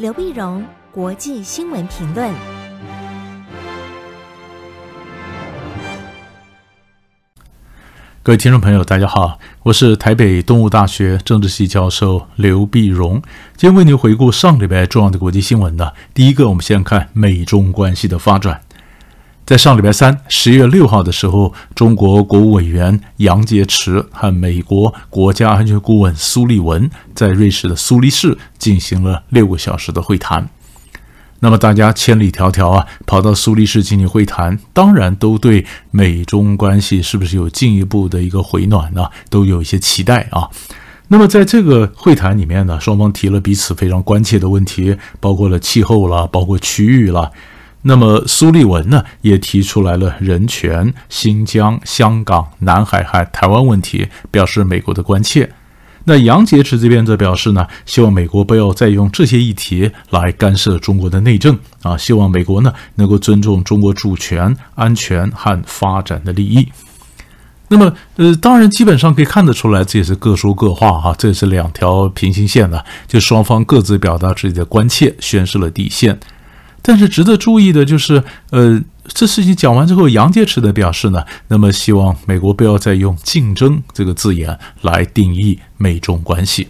刘碧荣，国际新闻评论。各位听众朋友，大家好，我是台北东吴大学政治系教授刘碧荣，今天为您回顾上礼拜重要的国际新闻呢。第一个，我们先看美中关系的发展。在上礼拜三，十月六号的时候，中国国务委员杨洁篪和美国国家安全顾问苏利文在瑞士的苏黎世进行了六个小时的会谈。那么大家千里迢迢啊，跑到苏黎世进行会谈，当然都对美中关系是不是有进一步的一个回暖呢，都有一些期待啊。那么在这个会谈里面呢，双方提了彼此非常关切的问题，包括了气候啦，包括区域啦。那么苏利文呢，也提出来了人权、新疆、香港、南海和台湾问题，表示美国的关切。那杨洁篪这边则表示呢，希望美国不要再用这些议题来干涉中国的内政啊，希望美国呢能够尊重中国主权、安全和发展的利益。那么，呃，当然基本上可以看得出来，这也是各说各话哈，这是两条平行线的，就双方各自表达自己的关切，宣示了底线。但是值得注意的就是，呃。这事情讲完之后，杨洁篪的表示呢，那么希望美国不要再用“竞争”这个字眼来定义美中关系。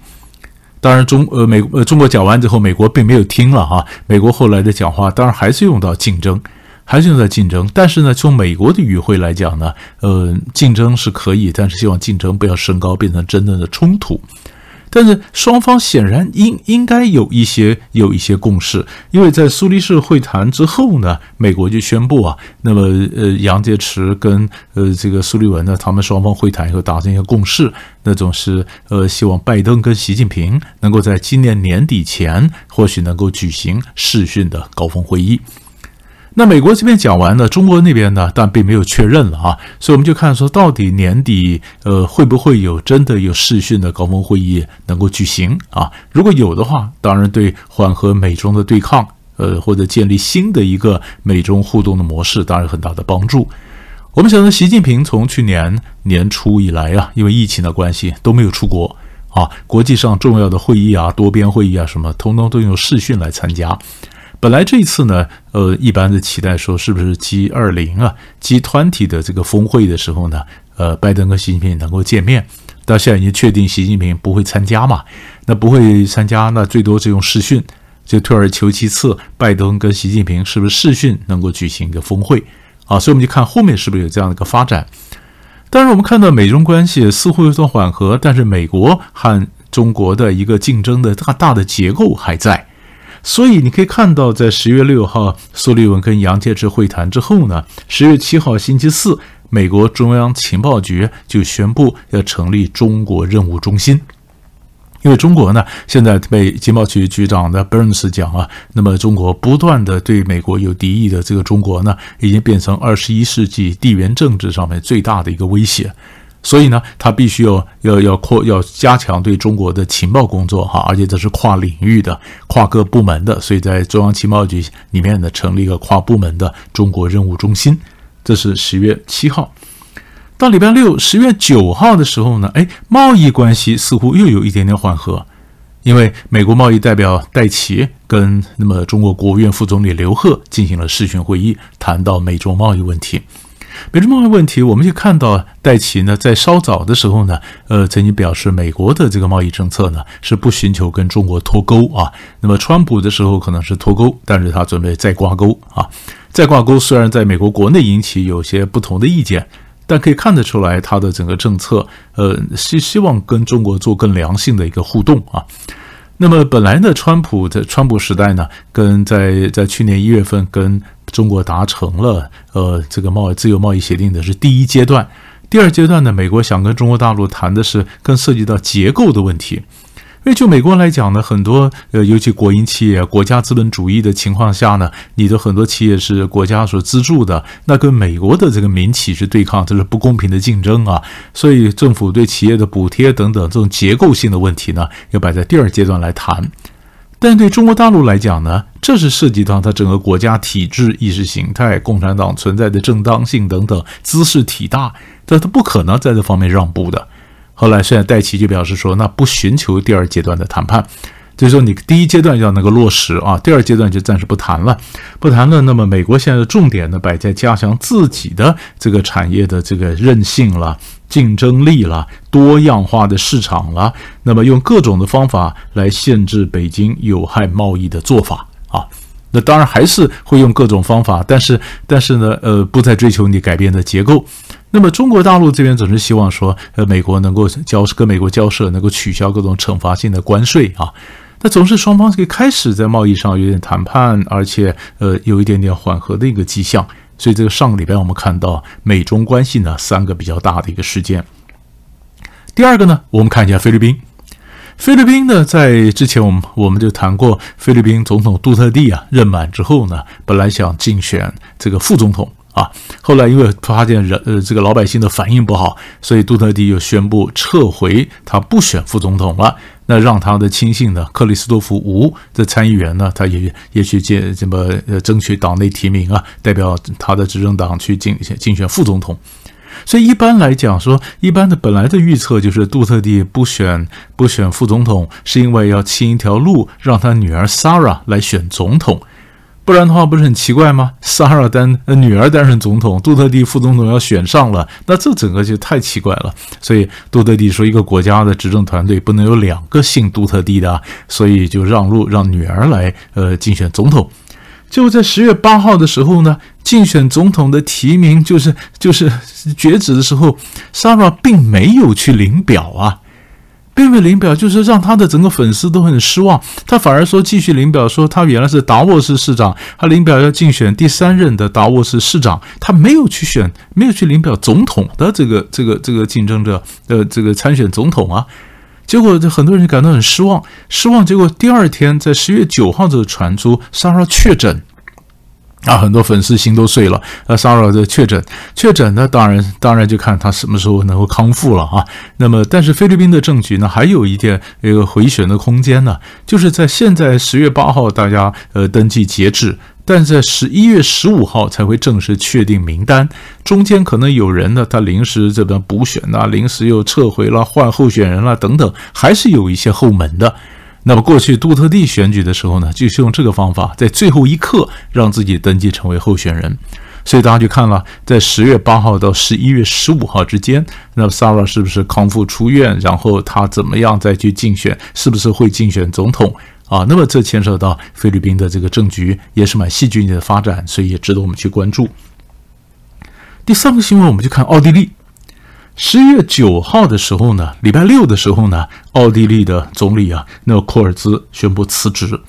当然中，呃美呃中国讲完之后，美国并没有听了哈。美国后来的讲话，当然还是用到“竞争”，还是用到“竞争”。但是呢，从美国的语汇来讲呢，呃，竞争是可以，但是希望竞争不要升高，变成真正的冲突。但是双方显然应应该有一些有一些共识，因为在苏黎世会谈之后呢，美国就宣布啊，那么呃杨洁篪跟呃这个苏利文呢，他们双方会谈以后达成一个共识，那种是呃希望拜登跟习近平能够在今年年底前或许能够举行视讯的高峰会议。那美国这边讲完了，中国那边呢，但并没有确认了啊，所以我们就看说，到底年底呃会不会有真的有视讯的高峰会议能够举行啊？如果有的话，当然对缓和美中的对抗，呃或者建立新的一个美中互动的模式，当然有很大的帮助。我们晓得习近平从去年年初以来啊，因为疫情的关系都没有出国啊，国际上重要的会议啊、多边会议啊什么，通通都用视讯来参加。本来这一次呢，呃，一般的期待说是不是 G 二零啊，G 团体的这个峰会的时候呢，呃，拜登跟习近平能够见面。到现在已经确定习近平不会参加嘛，那不会参加，那最多就用视讯，就退而求其次，拜登跟习近平是不是视讯能够举行一个峰会啊？所以我们就看后面是不是有这样的一个发展。当然，我们看到美中关系似乎有所缓和，但是美国和中国的一个竞争的大大的结构还在。所以你可以看到，在十月六号苏利文跟杨洁篪会谈之后呢，十月七号星期四，美国中央情报局就宣布要成立中国任务中心。因为中国呢，现在被情报局局长的 Burns 讲啊，那么中国不断的对美国有敌意的这个中国呢，已经变成二十一世纪地缘政治上面最大的一个威胁。所以呢，他必须要要要扩要加强对中国的情报工作哈，而且这是跨领域的、跨各部门的，所以在中央情报局里面呢，成立一个跨部门的中国任务中心。这是十月七号，到礼拜六十月九号的时候呢，哎，贸易关系似乎又有一点点缓和，因为美国贸易代表戴琪跟那么中国国务院副总理刘鹤进行了视讯会议，谈到美中贸易问题。美中贸易问题，我们就看到戴琪呢，在稍早的时候呢，呃，曾经表示美国的这个贸易政策呢是不寻求跟中国脱钩啊。那么川普的时候可能是脱钩，但是他准备再挂钩啊。再挂钩，虽然在美国国内引起有些不同的意见，但可以看得出来，他的整个政策，呃，是希望跟中国做更良性的一个互动啊。那么本来呢，川普的川普时代呢，跟在在去年一月份跟中国达成了呃这个贸易自由贸易协定的是第一阶段，第二阶段呢，美国想跟中国大陆谈的是更涉及到结构的问题。因为就美国来讲呢，很多呃，尤其国营企业、国家资本主义的情况下呢，你的很多企业是国家所资助的，那跟美国的这个民企是对抗，这是不公平的竞争啊。所以政府对企业的补贴等等这种结构性的问题呢，要摆在第二阶段来谈。但对中国大陆来讲呢，这是涉及到它整个国家体制、意识形态、共产党存在的正当性等等，姿势体大，但它不可能在这方面让步的。后来，现在戴琪就表示说，那不寻求第二阶段的谈判，所以说你第一阶段要能够落实啊，第二阶段就暂时不谈了，不谈了。那么美国现在的重点呢，摆在加强自己的这个产业的这个韧性了、竞争力了、多样化的市场了，那么用各种的方法来限制北京有害贸易的做法啊。那当然还是会用各种方法，但是但是呢，呃，不再追求你改变的结构。那么中国大陆这边总是希望说，呃，美国能够交跟美国交涉，能够取消各种惩罚性的关税啊。那总是双方可以开始在贸易上有点谈判，而且呃有一点点缓和的一个迹象。所以这个上个礼拜我们看到美中关系呢三个比较大的一个事件。第二个呢，我们看一下菲律宾。菲律宾呢，在之前我们我们就谈过，菲律宾总统杜特地啊任满之后呢，本来想竞选这个副总统啊，后来因为发现人呃这个老百姓的反应不好，所以杜特蒂又宣布撤回他不选副总统了。那让他的亲信呢，克里斯多福吴的参议员呢，他也也去建这么呃争取党内提名啊，代表他的执政党去竞竞选副总统。所以一般来讲说，一般的本来的预测就是杜特蒂不选不选副总统，是因为要清一条路，让他女儿 Sarah 来选总统。不然的话，不是很奇怪吗？Sarah 担女儿担任总统，杜特地副总统要选上了，那这整个就太奇怪了。所以杜特地说，一个国家的执政团队不能有两个姓杜特地的，所以就让路让女儿来呃竞选总统。就在十月八号的时候呢，竞选总统的提名就是就是截止的时候萨尔并没有去领表啊，并没有领表，就是让他的整个粉丝都很失望。他反而说继续领表，说他原来是达沃斯市长，他领表要竞选第三任的达沃斯市长，他没有去选，没有去领表总统的这个这个这个竞争者呃这个参选总统啊。结果，这很多人就感到很失望，失望。结果第二天，在十月九号就传出莎莎确诊，啊，很多粉丝心都碎了。那 Sarah 的确诊，确诊呢，当然，当然就看他什么时候能够康复了啊。那么，但是菲律宾的政局呢，还有一点一个回旋的空间呢，就是在现在十月八号，大家呃登记截止。但在十一月十五号才会正式确定名单，中间可能有人呢，他临时这边补选呐，临时又撤回了，换候选人了等等，还是有一些后门的。那么过去杜特蒂选举的时候呢，就是用这个方法，在最后一刻让自己登记成为候选人。所以大家就看了，在十月八号到十一月十五号之间，那么 Sara 是不是康复出院，然后他怎么样再去竞选，是不是会竞选总统？啊，那么这牵涉到菲律宾的这个政局，也是蛮戏剧性的发展，所以也值得我们去关注。第三个新闻，我们就看奥地利。十一月九号的时候呢，礼拜六的时候呢，奥地利的总理啊，那个库尔兹宣布辞职。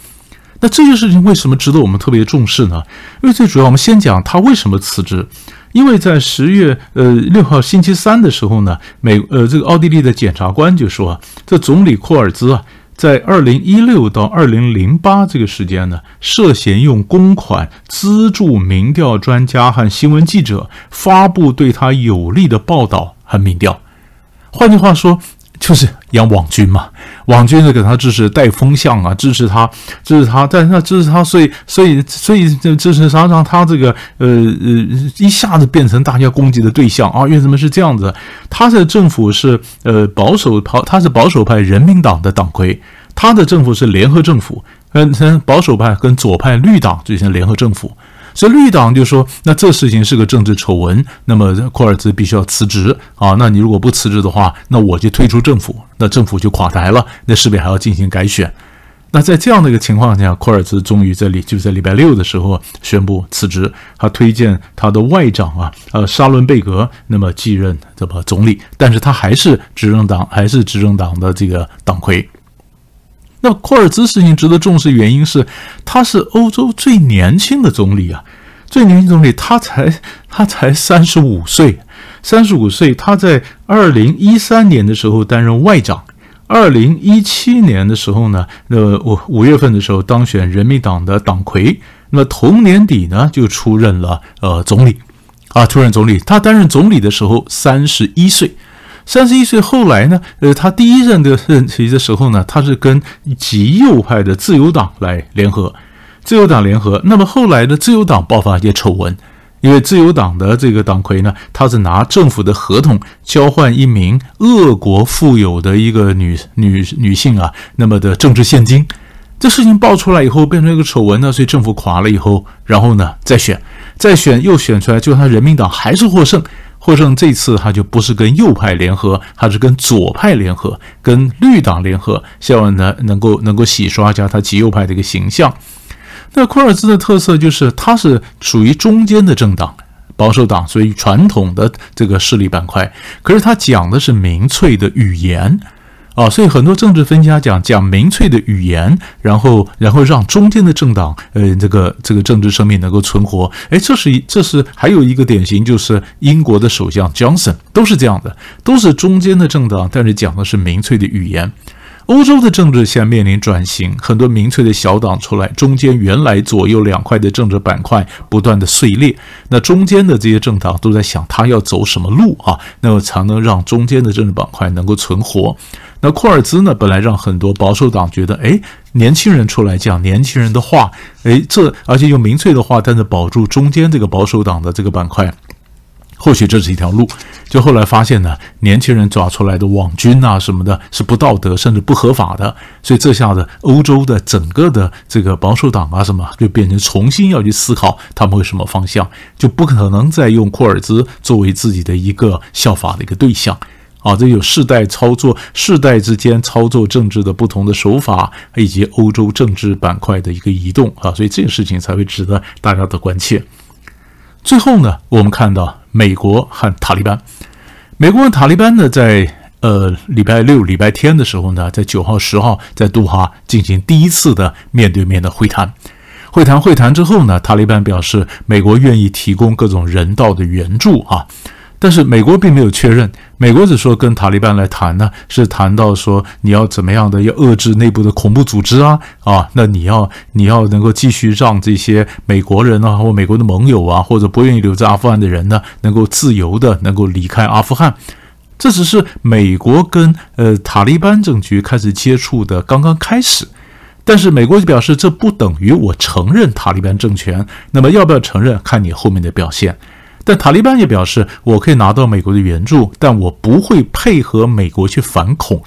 那这件事情为什么值得我们特别重视呢？因为最主要，我们先讲他为什么辞职。因为在十月呃六号星期三的时候呢，美呃这个奥地利的检察官就说，这总理库尔兹啊。在二零一六到二零零八这个时间呢，涉嫌用公款资助民调专家和新闻记者发布对他有利的报道很民调。换句话说，就是养网军嘛。网军是给他支持带风向啊，支持他，支持他，但是他支持他，所以，所以，所以这支持他，让他这个呃呃一下子变成大家攻击的对象啊。为什么是这样子？他的政府是呃保守派，他是保守派人民党的党魁，他的政府是联合政府，跟保守派跟左派绿党进行联合政府。所以绿党就说，那这事情是个政治丑闻，那么库尔兹必须要辞职啊。那你如果不辞职的话，那我就退出政府，那政府就垮台了，那势必还要进行改选。那在这样的一个情况下，库尔兹终于在礼就在礼拜六的时候宣布辞职，他推荐他的外长啊，呃沙伦贝格那么继任这么总理，但是他还是执政党还是执政党的这个党魁。那库尔兹事情值得重视，原因是他是欧洲最年轻的总理啊，最年轻总理，他才他才三十五岁，三十五岁，他在二零一三年的时候担任外长，二零一七年的时候呢，呃，五五月份的时候当选人民党的党魁，那么同年底呢就出任了呃总理，啊，出任总理，他担任总理的时候三十一岁。三十一岁后来呢，呃，他第一任的任期的时候呢，他是跟极右派的自由党来联合，自由党联合。那么后来的自由党爆发一些丑闻，因为自由党的这个党魁呢，他是拿政府的合同交换一名俄国富有的一个女女女性啊，那么的政治献金。这事情爆出来以后，变成一个丑闻呢，所以政府垮了以后，然后呢再选，再选又选出来，就他人民党还是获胜。获胜这次他就不是跟右派联合，他是跟左派联合，跟绿党联合，希望呢能够能够洗刷一下他极右派的一个形象。那库尔兹的特色就是他是属于中间的政党，保守党，属于传统的这个势力板块，可是他讲的是民粹的语言。啊，所以很多政治分析家讲讲民粹的语言，然后然后让中间的政党，呃，这个这个政治生命能够存活。哎，这是一这是还有一个典型，就是英国的首相 Johnson 都是这样的，都是中间的政党，但是讲的是民粹的语言。欧洲的政治现在面临转型，很多民粹的小党出来，中间原来左右两块的政治板块不断的碎裂，那中间的这些政党都在想他要走什么路啊，那么才能让中间的政治板块能够存活。那库尔兹呢，本来让很多保守党觉得，哎，年轻人出来讲年轻人的话，哎，这而且用民粹的话，但是保住中间这个保守党的这个板块。或许这是一条路，就后来发现呢，年轻人抓出来的网军啊什么的，是不道德甚至不合法的，所以这下子欧洲的整个的这个保守党啊什么，就变成重新要去思考他们会什么方向，就不可能再用库尔兹作为自己的一个效法的一个对象。啊，这有世代操作，世代之间操作政治的不同的手法，以及欧洲政治板块的一个移动。啊，所以这个事情才会值得大家的关切。最后呢，我们看到美国和塔利班，美国和塔利班呢，在呃礼拜六、礼拜天的时候呢，在九号、十号在杜哈进行第一次的面对面的会谈。会谈会谈之后呢，塔利班表示美国愿意提供各种人道的援助啊。但是美国并没有确认，美国只说跟塔利班来谈呢，是谈到说你要怎么样的要遏制内部的恐怖组织啊啊，那你要你要能够继续让这些美国人啊或美国的盟友啊或者不愿意留在阿富汗的人呢，能够自由的能够离开阿富汗。这只是美国跟呃塔利班政局开始接触的刚刚开始，但是美国就表示这不等于我承认塔利班政权，那么要不要承认看你后面的表现。但塔利班也表示，我可以拿到美国的援助，但我不会配合美国去反恐。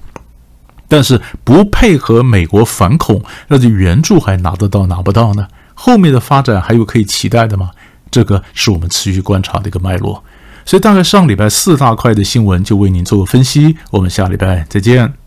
但是不配合美国反恐，那这援助还拿得到拿不到呢？后面的发展还有可以期待的吗？这个是我们持续观察的一个脉络。所以大概上礼拜四大块的新闻就为您做个分析，我们下礼拜再见。